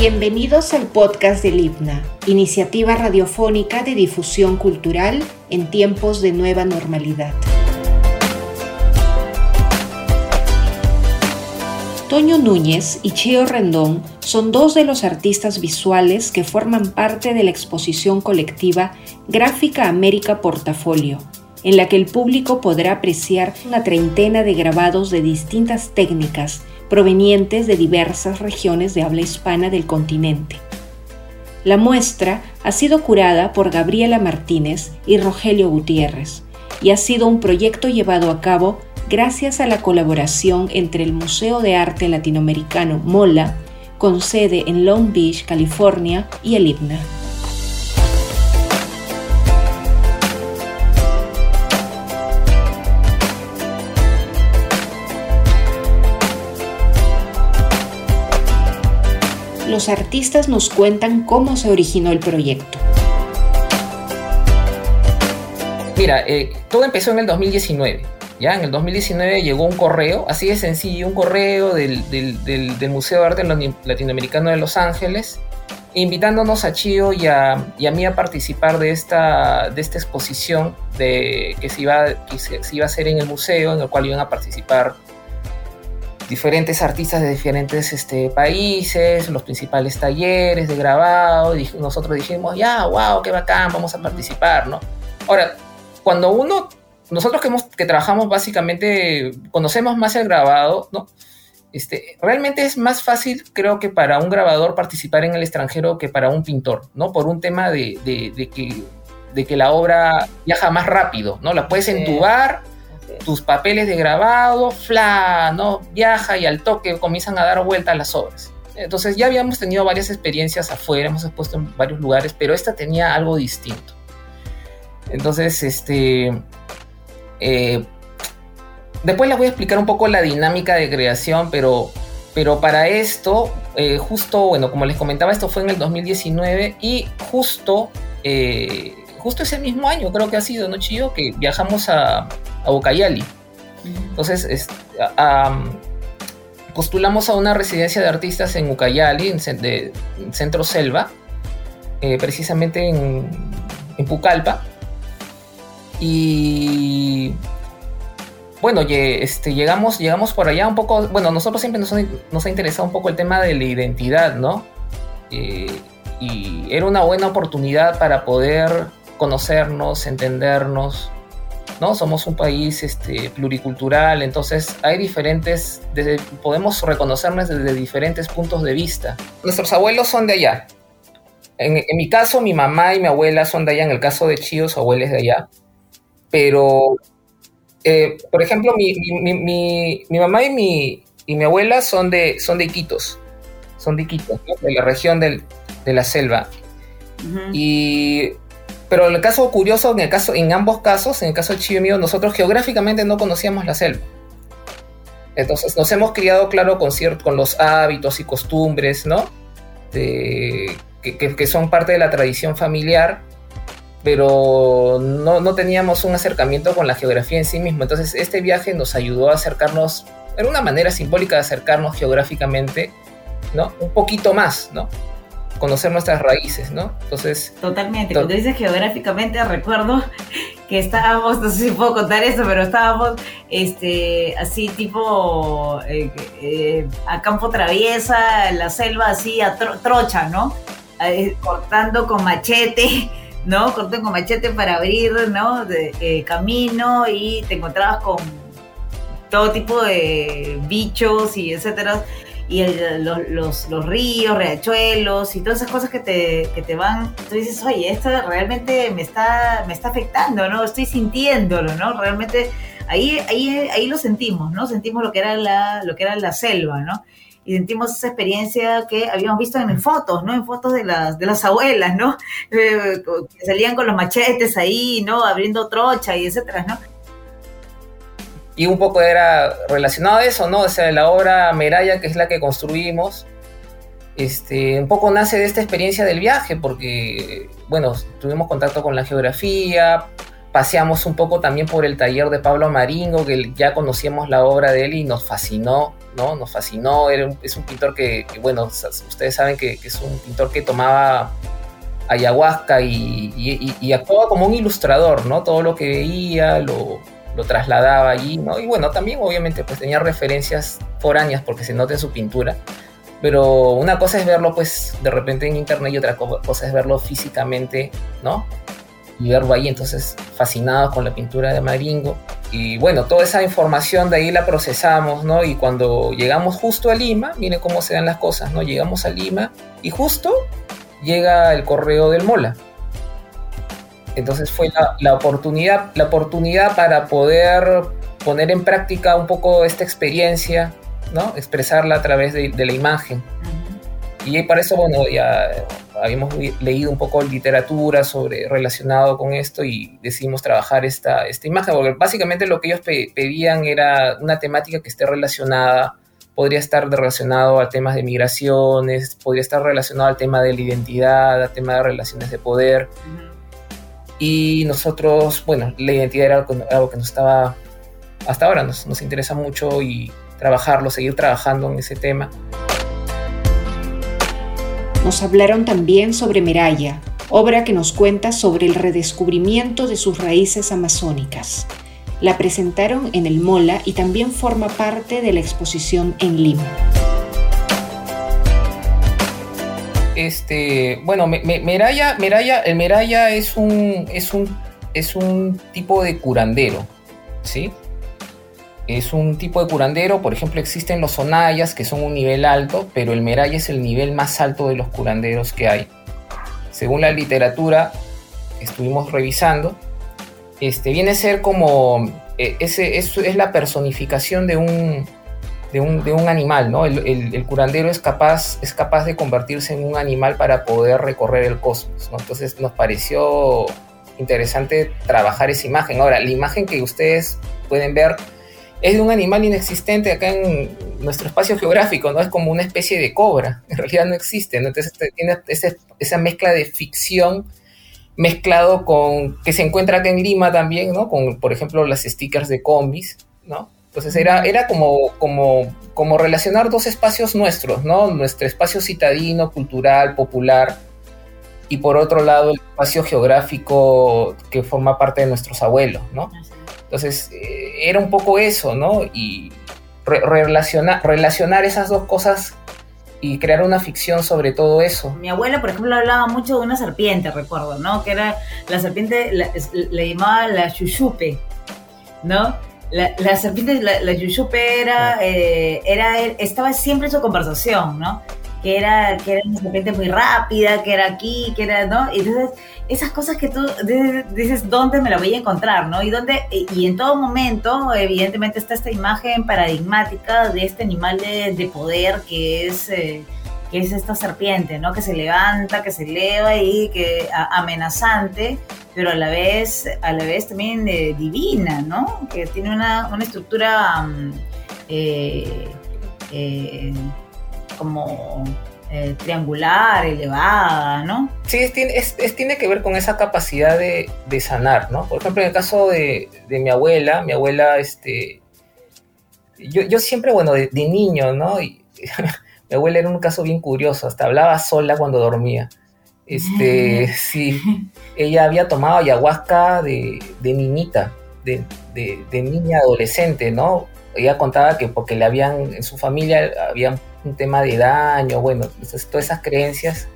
Bienvenidos al podcast del IPNA, iniciativa radiofónica de difusión cultural en tiempos de nueva normalidad. Toño Núñez y Cheo Rendón son dos de los artistas visuales que forman parte de la exposición colectiva Gráfica América Portafolio, en la que el público podrá apreciar una treintena de grabados de distintas técnicas provenientes de diversas regiones de habla hispana del continente. La muestra ha sido curada por Gabriela Martínez y Rogelio Gutiérrez y ha sido un proyecto llevado a cabo gracias a la colaboración entre el Museo de Arte Latinoamericano MOLA, con sede en Long Beach, California, y el IPNA. Los artistas nos cuentan cómo se originó el proyecto. Mira, eh, todo empezó en el 2019. Ya en el 2019 llegó un correo, así de sencillo, un correo del, Museo de Arte Latinoamericano de Los Ángeles, invitándonos a Chio y a, mí a participar de esta, de esta exposición de, que, se iba, que se iba a hacer en el museo, en el cual iban a participar diferentes artistas de diferentes este, países, los principales talleres de grabado, y nosotros dijimos, ya, wow, qué bacán, vamos a participar, ¿no? Ahora, cuando uno, nosotros que, hemos, que trabajamos básicamente, conocemos más el grabado, ¿no? Este, realmente es más fácil, creo que para un grabador participar en el extranjero que para un pintor, ¿no? Por un tema de, de, que, de que la obra viaja más rápido, ¿no? La puedes entubar tus papeles de grabado, fla, ¿no? Viaja y al toque comienzan a dar vuelta las obras. Entonces ya habíamos tenido varias experiencias afuera, hemos expuesto en varios lugares, pero esta tenía algo distinto. Entonces, este... Eh, después les voy a explicar un poco la dinámica de creación, pero, pero para esto, eh, justo, bueno, como les comentaba, esto fue en el 2019 y justo... Eh, justo ese mismo año creo que ha sido, ¿no, Chillo? Que viajamos a, a Ucayali. Entonces, postulamos a una residencia de artistas en Ucayali, en, Centro Selva, eh, precisamente en, Pucallpa. Y bueno, este, llegamos, llegamos por allá un poco, bueno, nosotros siempre nos, ha interesado un poco el tema de la identidad, ¿no? Eh, y era una buena oportunidad para poder conocernos, entendernos, ¿no? Somos un país este, pluricultural, entonces hay diferentes, podemos reconocernos desde diferentes puntos de vista. Nuestros abuelos son de allá. En, mi caso, mi mamá y mi abuela son de allá, en el caso de Chío, su abuela es de allá. Pero, eh, por ejemplo, mi, mamá y mi, y mi abuela son de, son de Iquitos, son de Iquitos, de la región de la selva. Y pero el caso curioso, en, el caso, en ambos casos, en el caso de Chivo mío, nosotros geográficamente no conocíamos la selva. Entonces nos hemos criado, claro, con, con los hábitos y costumbres, ¿no? que, que, son parte de la tradición familiar, pero no, no, teníamos un acercamiento con la geografía en sí mismo. Entonces este viaje nos ayudó a acercarnos, era una manera simbólica de acercarnos geográficamente, ¿no? Un poquito más, ¿no? Conocer nuestras raíces, ¿no? Entonces... Totalmente, cuando dices geográficamente recuerdo que estábamos, no sé si puedo contar eso, pero estábamos este, así tipo eh, eh, a campo traviesa, la selva así a trocha, ¿no? Eh, cortando con machete, ¿no? Cortando con machete para abrir, ¿no? De, camino y te encontrabas con todo tipo de bichos y etcétera y los, los, los, ríos, riachuelos y todas esas cosas que te, que te van, tú dices, oye, esto realmente me está, me está afectando, ¿no? Estoy sintiéndolo, ¿no? Realmente ahí, ahí, ahí lo sentimos, ¿no? Sentimos lo que era la, lo que era la selva, ¿no? Y sentimos esa experiencia que habíamos visto en fotos, ¿no? En fotos de las, de las abuelas, ¿no? Eh, que salían con los machetes ahí, ¿no? Abriendo trocha y etcétera, ¿no? Y un poco era relacionado a eso, ¿no? O sea, la obra Meraya, que es la que construimos, este, un poco nace de esta experiencia del viaje, porque, bueno, tuvimos contacto con la geografía, paseamos un poco también por el taller de Pablo Maringo, que ya conocíamos la obra de él y nos fascinó, ¿no? Nos fascinó, es un pintor que, bueno, ustedes saben que, es un pintor que tomaba ayahuasca y, y, actuaba como un ilustrador, ¿no? Todo lo que veía lo, lo, trasladaba allí, ¿no? Y bueno, también obviamente pues tenía referencias foráneas porque se nota en su pintura, pero una cosa es verlo pues de repente en internet y otra cosa es verlo físicamente, ¿no? y verlo ahí, entonces fascinado con la pintura de Maringo. Y bueno, toda esa información de ahí la procesamos, ¿no? Y cuando llegamos justo a Lima, miren cómo se dan las cosas, ¿no? Llegamos a Lima y justo llega el correo del Mola. Entonces fue la, oportunidad, la oportunidad para poder poner en práctica un poco esta experiencia, ¿no? Expresarla a través de, de la imagen. Y para eso, bueno, ya habíamos leído un poco literatura sobre relacionado con esto y decidimos trabajar esta, esta imagen, porque básicamente lo que ellos pedían era una temática que esté relacionada, podría estar relacionado a temas de migraciones, podría estar relacionado al tema de la identidad, al tema de relaciones de poder. Y nosotros, bueno, la identidad era algo que nos estaba, hasta ahora nos, nos interesa mucho y trabajarlo, seguir trabajando en ese tema. Nos hablaron también sobre Meraya, obra que nos cuenta sobre el redescubrimiento de sus raíces amazónicas. La presentaron en el Mola y también forma parte de la exposición en Lima. Este, bueno, Meraya, Meraya, el Meraya es un, es un, es un tipo de curandero, ¿sí? es un tipo de curandero, por ejemplo existen los sonayas que son un nivel alto, pero el meraya es el nivel más alto de los curanderos que hay. Según la literatura estuvimos revisando, este, viene a ser como, eh, ese, es, es, la personificación de un, de un, de un animal, ¿no? El, el, curandero es capaz, es capaz de convertirse en un animal para poder recorrer el cosmos, ¿no? Entonces nos pareció interesante trabajar esa imagen. Ahora, la imagen que ustedes pueden ver es de un animal inexistente acá en nuestro espacio geográfico, ¿no? Es como una especie de cobra, en realidad no existe, ¿no? Entonces este, tiene esa, mezcla de ficción mezclado con, que se encuentra acá en Lima también, ¿no? Con, por ejemplo, las stickers de combis, ¿no? Entonces era, era como, como, como relacionar dos espacios nuestros, ¿no? Nuestro espacio citadino, cultural, popular, y por otro lado el espacio geográfico que forma parte de nuestros abuelos, ¿no? Entonces, eh, era un poco eso, ¿no? Y relacionar, relacionar esas dos cosas y crear una ficción sobre todo eso. Mi abuela, por ejemplo, hablaba mucho de una serpiente, recuerdo, ¿no? Que era la serpiente, le llamaba la chuchupe, ¿no? La, serpiente, la, la era, eh, era, estaba siempre en su conversación, ¿no? que era, que era una serpiente muy rápida, que era aquí, que era, ¿no? Y entonces, esas cosas que tú dices, ¿dónde me la voy a encontrar, no? Y, dónde, y en todo momento, evidentemente, está esta imagen paradigmática de este animal de, poder que es... Eh, que es esta serpiente, ¿no? Que se levanta, que se eleva y que amenazante, pero a la vez, a la vez también eh, divina, ¿no? Que tiene una, una estructura mm, eh, como eh, triangular, elevada, ¿no? Sí, es, tiene que ver con esa capacidad de, sanar, ¿no? Por ejemplo, en el caso de, mi abuela, mi abuela, este, yo, siempre, bueno, de, niño, ¿no? Y, mi abuela era un caso bien curioso, hasta hablaba sola cuando dormía. Este, sí, ella había tomado ayahuasca de, niñita, de, de, niña adolescente, ¿no? Ella contaba que porque le habían, en su familia habían un tema de daño, bueno, todas esas creencias.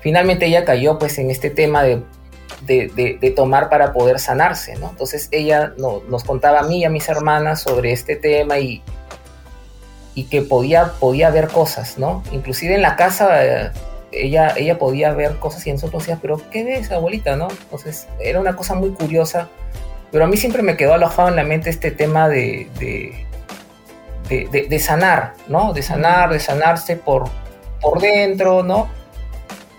Finalmente ella cayó pues en este tema de, de, tomar para poder sanarse, ¿no? Entonces ella nos contaba a mí y a mis hermanas sobre este tema y, y que podía, podía ver cosas, ¿no? Inclusive en la casa ella, ella podía ver cosas y nosotros decíamos, pero ¿qué ves, abuelita, no? Entonces era una cosa muy curiosa, pero a mí siempre me quedó alojado en la mente este tema de de, sanar, ¿no? De sanar, de sanarse por, por dentro, ¿no?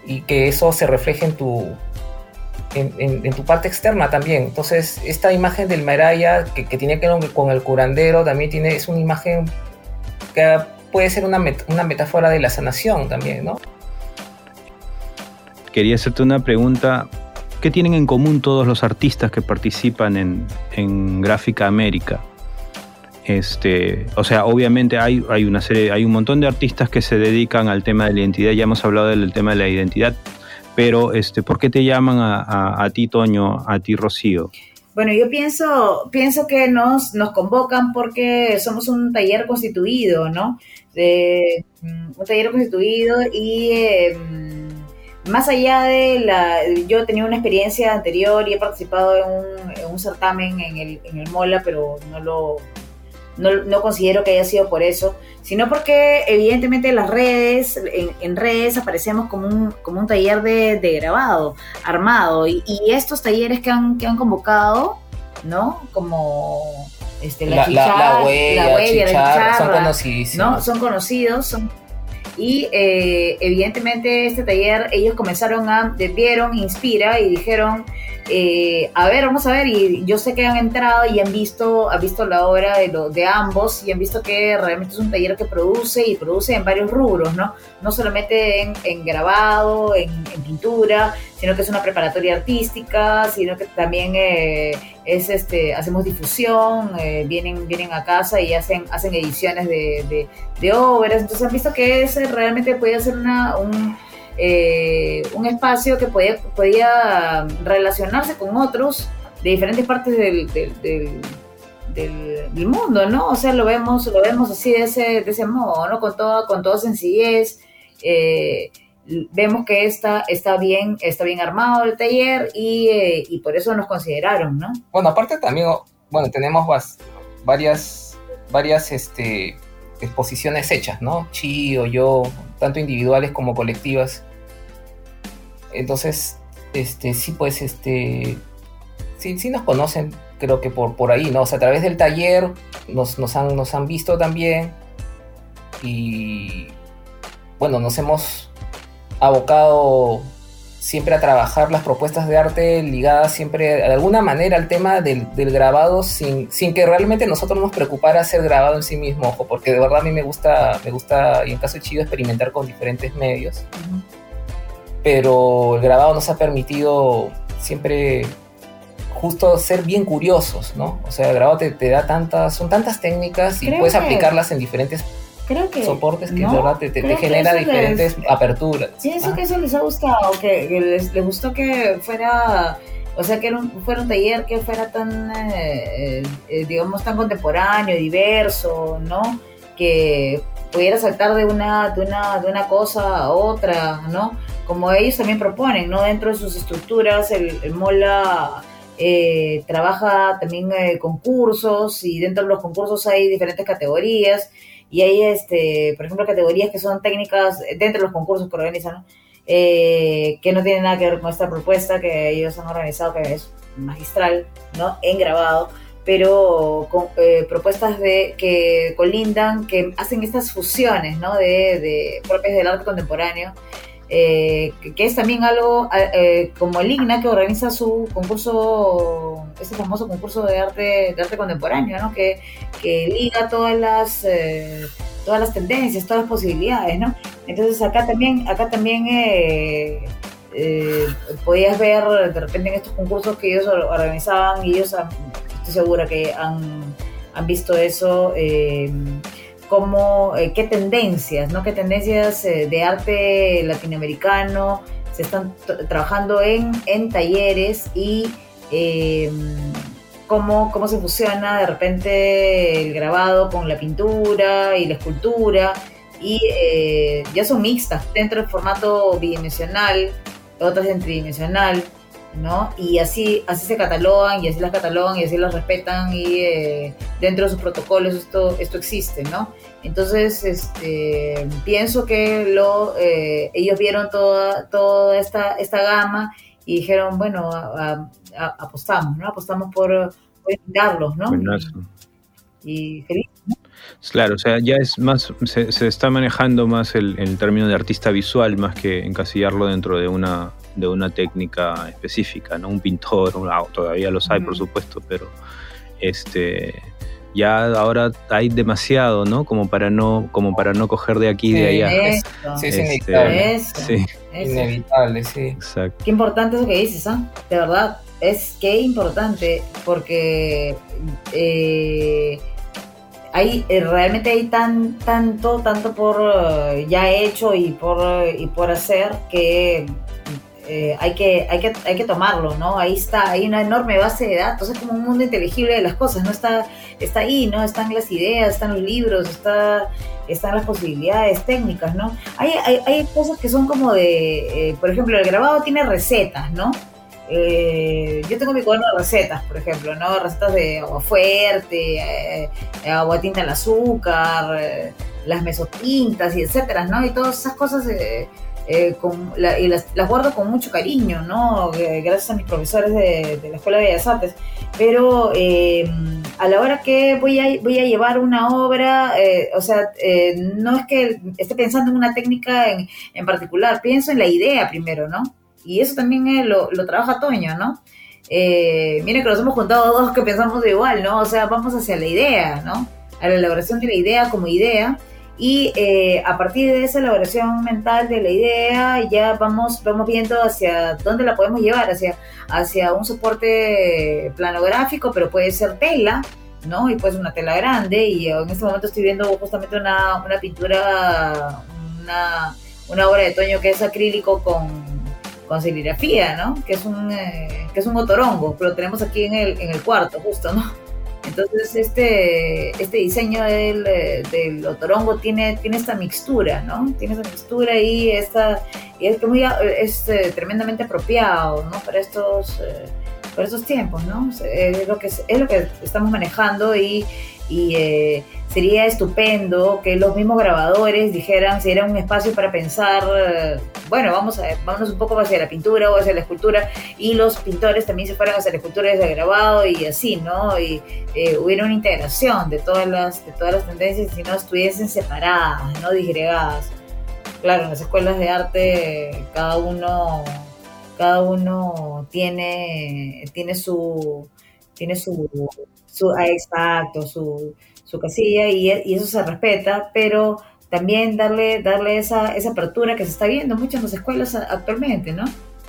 Y que eso se refleje en tu, en, tu parte externa también. Entonces, esta imagen del Maraya que, tiene que ver con el curandero también tiene, es una imagen que puede ser una, una metáfora de la sanación también, ¿no? Quería hacerte una pregunta ¿qué tienen en común todos los artistas que participan en, Gráfica América? Este, o sea, obviamente hay, hay una serie, hay un montón de artistas que se dedican al tema de la identidad, ya hemos hablado del tema de la identidad, pero este, ¿por qué te llaman a, a, ti, Toño, a ti, Rocío? Bueno, yo pienso, pienso que nos, nos convocan porque somos un taller constituido, ¿no? un taller constituido y em, más allá de la... Yo he tenido una experiencia anterior y he participado en un, en un certamen en el, en el MOLA, pero no lo, no, considero que haya sido por eso, sino porque evidentemente las redes, en, redes aparecemos como un, como un taller de, grabado, armado, y, estos talleres que han, que han convocado, ¿no? Como este, la, la, huella, son conocidos. ¿no? Son conocidos, son y eh, evidentemente este taller ellos comenzaron a, vieron, inspira y dijeron, eh, a ver, vamos a ver, y yo sé que han entrado y han visto, han visto la obra de, de ambos y han visto que realmente es un taller que produce y produce en varios rubros, ¿no? No solamente en, grabado, en, pintura, sino que es una preparatoria artística, sino que también eh, es este, hacemos difusión, eh, vienen, vienen a casa y hacen, hacen ediciones de, de, obras, entonces han visto que ese realmente puede ser una, un eh, un espacio que podía, relacionarse con otros de diferentes partes del, mundo, ¿no? O sea, lo vemos, lo vemos así de ese, de ese modo, ¿no? Con toda, sencillez. Eh, vemos que está, está, bien, está bien armado el taller y, eh, y, por eso nos consideraron, ¿no? Bueno, aparte también, bueno, tenemos varias, varias este, exposiciones hechas, ¿no? Chi o yo, tanto individuales como colectivas, entonces, este, sí, pues, este, sí, sí nos conocen, creo que por, por ahí, ¿no? O sea, a través del taller nos, nos, han, nos han visto también y, bueno, nos hemos abocado siempre a trabajar las propuestas de arte ligadas siempre de alguna manera al tema del, grabado sin, sin, que realmente nosotros nos preocupara hacer grabado en sí mismo, ojo, porque de verdad a mí me gusta, me gusta, y en caso de Chido, experimentar con diferentes medios pero el grabado nos ha permitido siempre justo ser bien curiosos, ¿no? O sea, el grabado te, da tantas, son tantas técnicas y puedes aplicarlas en diferentes soportes que verdad te, genera diferentes aperturas. Sí, eso que eso les ha gustado, que, les, gustó que fuera, o sea, que fuera un taller que fuera tan, eh, eh, digamos, tan contemporáneo, diverso, ¿no? Que pudiera saltar de una, de una, de una cosa a otra, ¿no? Como ellos también proponen, ¿no? Dentro de sus estructuras, el, MOLA eh, trabaja también eh, concursos y dentro de los concursos hay diferentes categorías y hay, este, por ejemplo, categorías que son técnicas dentro de los concursos que organizan, eh, que no tienen nada que ver con esta propuesta que ellos han organizado, que es magistral, ¿no? En grabado pero con eh, propuestas de que colindan, que hacen estas fusiones, ¿no? De, de propias del arte contemporáneo, eh, que, es también algo eh, como el IGNA que organiza su concurso, ese famoso concurso de arte, de arte contemporáneo, ¿no? Que, que liga todas las todas las tendencias, todas las posibilidades, ¿no? Entonces acá también, acá también podías ver de repente en estos concursos que ellos organizaban y ellos segura que han, visto eso. Eh, como, eh, qué tendencias, ¿no? Qué tendencias eh, de arte latinoamericano se están trabajando en, en talleres y cómo, cómo se fusiona de repente el grabado con la pintura y la escultura y ya son mixtas dentro del formato bidimensional, otras en tridimensional. ¿No? Y así, así se catalogan y así las catalogan y así las respetan y eh, dentro de sus protocolos esto, esto existe, ¿no? Entonces, este, pienso que lo, eh, ellos vieron toda, toda esta, esta gama y dijeron, bueno, apostamos, ¿no? Apostamos por, por ¿no? Y, feliz, Claro, o sea, ya es más, se, se está manejando más el, el, término de artista visual más que encasillarlo dentro de una, de una técnica específica, ¿no? Un pintor, todavía los hay, por supuesto, pero este ya ahora hay demasiado, ¿no? Como para no, como para no coger de aquí y de allá. Sí, es este, inevitable. Sí. Inevitable, sí. Exacto. Qué importante eso que dices, ¿ah? De verdad, es que importante porque eh, hay, eh, realmente hay tan, tanto, tanto por eh, ya hecho y por, y por hacer que eh, hay, que, hay, que, hay que tomarlo, ¿no? Ahí está, hay una enorme base de datos, es como un mundo inteligible de las cosas, ¿no? Está, está ahí, ¿no? Están las ideas, están los libros, está, están las posibilidades técnicas, ¿no? Hay, hay, hay cosas que son como de, eh, por ejemplo, el grabado tiene recetas, ¿no? Eh, yo tengo mi cuaderno de recetas, por ejemplo, ¿no? Recetas de agua fuerte, agua tinta al azúcar, las mesotintas y etcétera, ¿no? Y todas esas cosas eh, y las, guardo con mucho cariño, ¿no? Gracias a mis profesores de, la Escuela de Bellas Artes. Pero eh, a la hora que voy a, voy a llevar una obra, eh, o sea, no es que esté pensando en una técnica en, en, particular, pienso en la idea primero, ¿no? Y eso también lo, lo, trabaja Toño, ¿no? miren que nos hemos juntado dos que pensamos igual, ¿no? O sea, vamos hacia la idea, ¿no? A la elaboración de la idea como idea y eh, a partir de esa elaboración mental de la idea ya vamos, vamos viendo hacia dónde la podemos llevar, hacia, hacia un soporte planográfico, pero puede ser tela, ¿no? Y puede ser una tela grande y en este momento estoy viendo justamente una, una pintura, una, una, obra de Toño que es acrílico con, con serigrafía, ¿no? Que es un, eh, que es un otorongo, pero tenemos aquí en el, en el cuarto justo, ¿no? Entonces este, este diseño del, eh, del, otorongo tiene, tiene esta mixtura, ¿no? Tiene esa mixtura y, esta, y es, muy, es eh, tremendamente apropiado, ¿no? Para estos, eh, para estos tiempos, ¿no? Es lo, que, es lo que estamos manejando y, eh, sería estupendo que los mismos grabadores dijeran si era un espacio para pensar, eh, bueno, vamos a un poco hacia la pintura o hacia la escultura y los pintores también se fueran hacia la escultura y hacia el grabado y así, ¿no? Y eh, hubiera una integración de todas las de todas las tendencias y no estuviesen separadas, no disgregadas. Claro, en las escuelas de arte cada uno cada uno tiene tiene su tiene su su, ah, exacto, su, su casilla y, eso se respeta, pero también darle, darle esa, esa apertura que se está viendo en las escuelas actualmente, ¿no?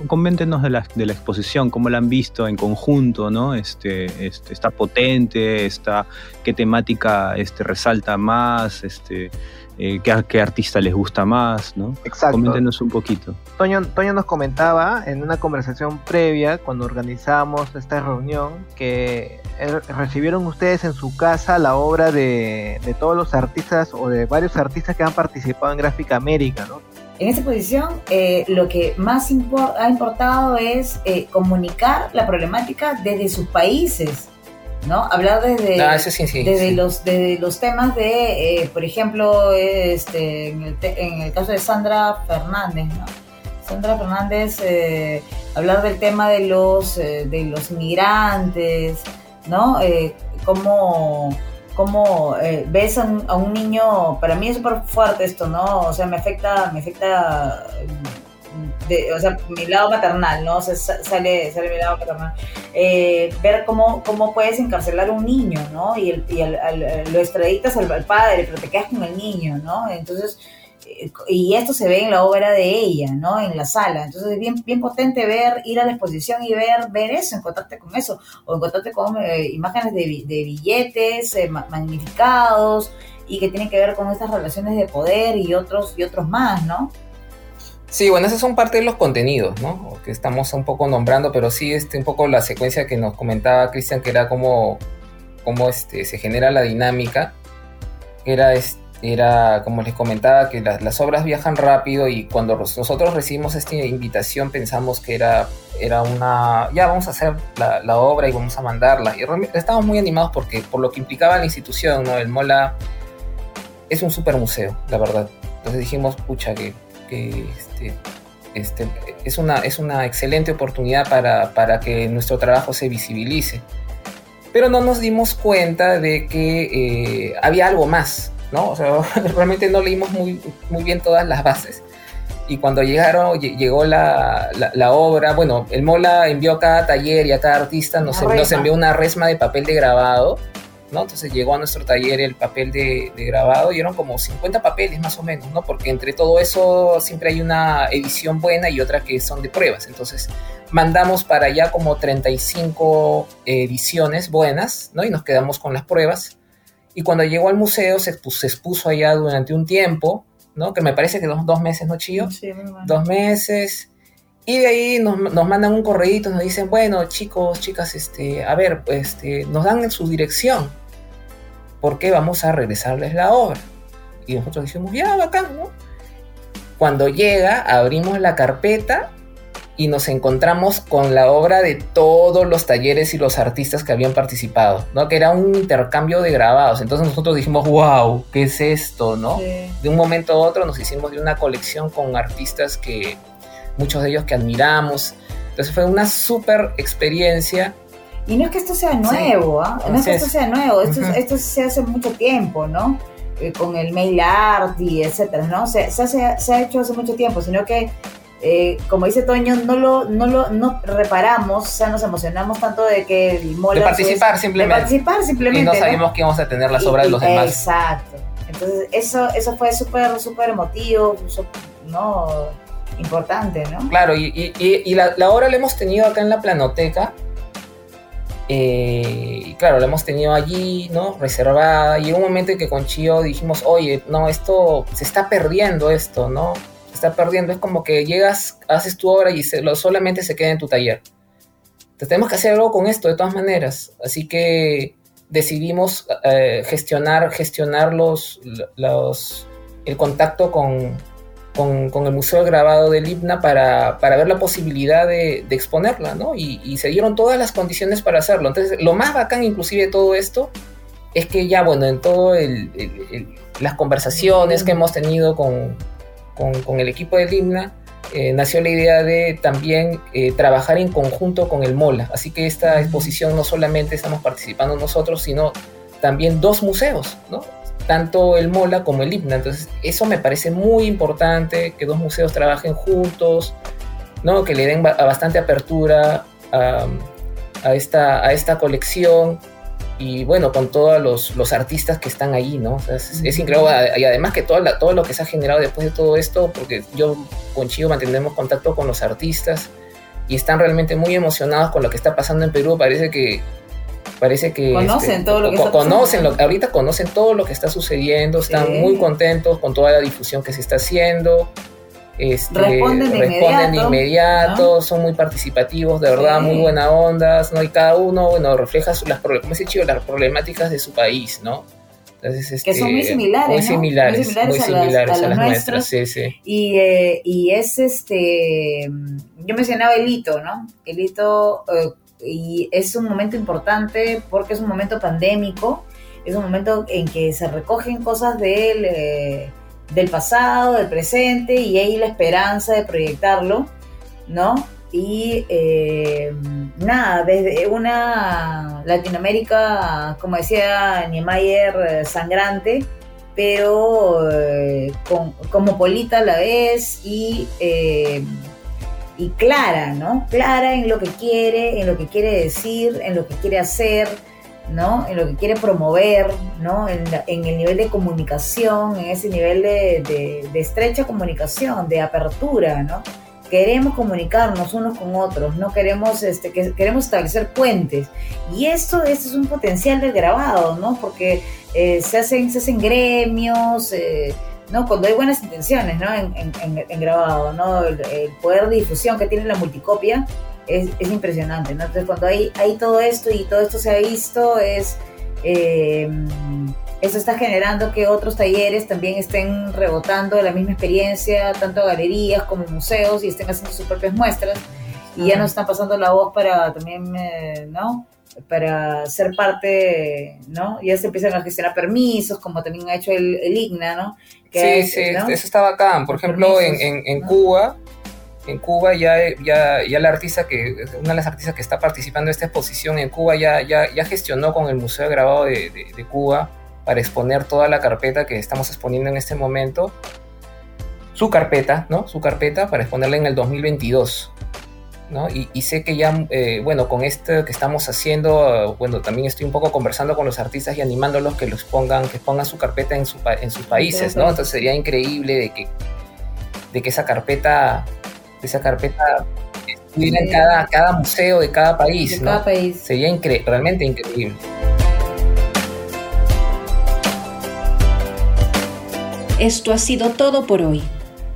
Coméntenos de la, de la exposición, cómo la han visto en conjunto, ¿no? Este, este, está potente, está, qué temática este, resalta más, este, eh, qué, artista les gusta más, ¿no? Exacto. Coméntenos un poquito. Toño, Toño nos comentaba en una conversación previa, cuando organizamos esta reunión, que eh, recibieron ustedes en su casa la obra de, de todos los artistas o de varios artistas que han participado en Gráfica América, ¿no? En esta posición, eh, lo que más ha importado es eh, comunicar la problemática desde sus países, ¿no? Hablar desde, ah, desde, Los, los temas de, por ejemplo, este, en, el en el caso de Sandra Fernández, ¿no? Sandra Fernández, hablar del tema de los, de los migrantes, ¿no? Eh, cómo, cómo eh, ves a un, niño, para mí es súper fuerte esto, ¿no? O sea, me afecta, me afecta, o sea, mi lado maternal, ¿no? O sea, sale, sale mi lado maternal. Eh, ver cómo, cómo puedes encarcelar a un niño, ¿no? Y, el, y lo extraditas al, al, padre, pero te quedas con el niño, ¿no? Entonces y esto se ve en la obra de ella, ¿no? En la sala. Entonces es bien, bien potente ver, ir a la exposición y ver, ver eso, encontrarte con eso, o encontrarte con eh, imágenes de, billetes eh, magnificados y que tienen que ver con estas relaciones de poder y otros, y otros más, ¿no? Sí, bueno, esos son parte de los contenidos, ¿no? Que estamos un poco nombrando, pero sí, este, un poco la secuencia que nos comentaba Cristian, que era como, como este, se genera la dinámica, era era, como les comentaba, que las obras viajan rápido y cuando nosotros recibimos esta invitación pensamos que era, era una, ya vamos a hacer la, obra y vamos a mandarla. Y estábamos muy animados porque por lo que implicaba la institución, ¿no? El Mola es un super museo, la verdad. Entonces dijimos, pucha, que, este, este, es, una, es una excelente oportunidad para, para que nuestro trabajo se visibilice. Pero no nos dimos cuenta de que eh, había algo más, ¿no? O sea, realmente no leímos muy, muy bien todas las bases. Y cuando llegaron, llegó la, la, obra, bueno, el Mola envió a cada taller y a cada artista, nos, nos envió una resma de papel de grabado ¿no? Entonces llegó a nuestro taller el papel de, grabado y eran como 50 papeles más o menos, ¿no? Porque entre todo eso siempre hay una edición buena y otra que son de pruebas. Entonces mandamos para allá como 35 ediciones buenas, ¿no? Y nos quedamos con las pruebas. Y cuando llegó al museo se, se expuso allá durante un tiempo, ¿no? Que me parece que dos, dos meses, ¿no, Chío? Sí, muy bueno. Dos meses. Y de ahí nos, nos mandan un correíto, nos dicen, bueno, chicos, chicas, este, a ver, pues, este, nos dan su dirección, porque vamos a regresarles la obra. Y nosotros dijimos, ya, bacán, ¿no? Cuando llega, abrimos la carpeta y nos encontramos con la obra de todos los talleres y los artistas que habían participado, ¿no? Que era un intercambio de grabados. Entonces nosotros dijimos, wow, ¿qué es esto, no? Sí. De un momento a otro nos hicimos de una colección con artistas que muchos de ellos que admiramos. Entonces fue una súper experiencia. Y no es que esto sea nuevo, ¿ah? no es que esto es. sea nuevo, esto, Ujú. esto se hace mucho tiempo, ¿no? Eh, con el mail art y etcétera, ¿no? Se, se, hace- se ha hecho hace mucho tiempo, sino que, eh, como dice Toño, no lo, no lo no reparamos, o sea, nos emocionamos tanto de que el Mola De participar simplemente. De participar simplemente. Y no ¿no? sabíamos que íbamos a tener las obras de los demás. Exacto. Entonces, eso, eso fue súper, súper emotivo, ¿no? Importante, ¿no? Claro, y, y- y- y la, la obra la hemos tenido acá en la planoteca. Eh, claro, la hemos tenido allí, ¿no? Reservada. Y un momento en que con Chio dijimos, oye, no, esto se está perdiendo esto, ¿no? Se está perdiendo. Es como que llegas, haces tu obra y se- solamente se queda en tu taller. Tenemos que hacer algo con esto de todas maneras. Así que decidimos eh, gestionar, gestionar los, los, el contacto con, con, con el Museo Grabado del IPNA para, para ver la posibilidad de, de exponerla, ¿no? Y, y se dieron todas las condiciones para hacerlo. Entonces, lo más bacán inclusive de todo esto es que ya, bueno, en todo el, el- el- las conversaciones que hemos tenido con, con, con el equipo del IPNA, eh, nació la idea de también eh, trabajar en conjunto con el MOLA. Así que esta exposición no solamente estamos participando nosotros, sino también dos museos, ¿no? Tanto el MOLA como el IPNA. Entonces, eso me parece muy importante, que dos museos trabajen juntos, ¿no? que le den ba- bastante apertura a, a esta, a esta colección y bueno, con todos los, los artistas que están ahí, ¿no? O sea, es, es increíble. Y además que todo, la- todo lo que se ha generado después de todo esto, porque yo con Chío mantenemos contacto con los artistas y están realmente muy emocionados con lo que está pasando en Perú. Parece que... Parece que Conocen este, todo lo que está conocen lo- ahorita conocen todo lo que está sucediendo, están Sí. muy contentos con toda la difusión que se está haciendo. Este, Responden de responden de inmediato, inmediato, son muy participativos, de verdad, Sí. muy buena ondas, ¿no? Y cada uno, bueno, refleja su- las, como ese chico, las problemáticas de su país, ¿no? Entonces, Que son muy este, similares, Muy ¿no? similares, Muy similares muy a las- a nuestras. nuestras, sí, sí. Y, eh, y es este, yo mencionaba el hito, ¿no? El hito, eh, y es un momento importante porque es un momento pandémico, es un momento en que se recogen cosas del, eh, del pasado, del presente, y hay la esperanza de proyectarlo, ¿no? Y eh, nada, desde una Latinoamérica, como decía Niemeyer, sangrante, pero eh, con- a la vez y, eh, y clara, ¿no? Clara en lo que quiere, en lo que quiere decir, en lo que quiere hacer, ¿no? En lo que quiere promover, ¿no? En, el nivel de comunicación, en ese nivel de, de- de estrecha comunicación, de apertura, ¿no? Queremos comunicarnos unos con otros, no queremos, este, que, queremos establecer puentes. Y esto, esto es un potencial del grabado, ¿no? Porque eh, se, hacen, se hacen gremios, eh, ¿no? Cuando hay buenas intenciones, ¿no? En, en- en- grabado, ¿no? El, el poder de difusión que tiene la multicopia es, es impresionante, ¿no? Entonces, cuando hay, hay todo esto y todo esto se ha visto, es... eh, eso está generando que otros talleres también estén rebotando la misma experiencia, tanto galerías como museos, y estén haciendo sus propias muestras. Y ya nos están pasando la voz para también, eh, ¿no? Para ser parte, ¿no? Ya se empiezan a gestionar permisos, como también ha hecho el, el IGNA, ¿no? Sí, es, sí, ¿no? eso está bacán. Por ejemplo, en, Permisos, en- en ¿no? Cuba, en Cuba ya, ya, ya la artista que, una de las artistas que está participando en esta exposición en Cuba ya, ya, ya gestionó con el Museo de Grabado de, de- de Cuba para exponer toda la carpeta que estamos exponiendo en este momento. Su carpeta, ¿no? Su carpeta para exponerla en el 2022. ¿No? Y, sé que ya, eh, bueno, con esto que estamos haciendo, bueno, también estoy un poco conversando con los artistas y animándolos que los pongan, que pongan su carpeta en, su, en sus países, ¿no? Entonces sería increíble de que, de que esa carpeta, esa carpeta estuviera en cada, cada museo de cada país, de ¿no? Cada país. Sería realmente increíble. Esto ha sido todo por hoy.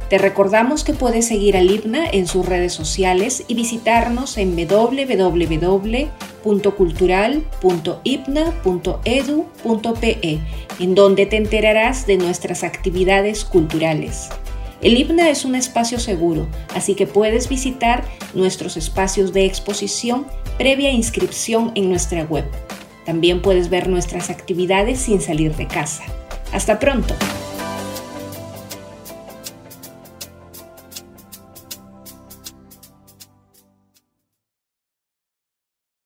Te recordamos que puedes seguir al IBNA en sus redes sociales y visitarnos en www.cultural.ibna.edu.pe, en donde te enterarás de nuestras actividades culturales. El IBNA es un espacio seguro, así que puedes visitar nuestros espacios de exposición previa inscripción en nuestra web. También puedes ver nuestras actividades sin salir de casa. Hasta pronto.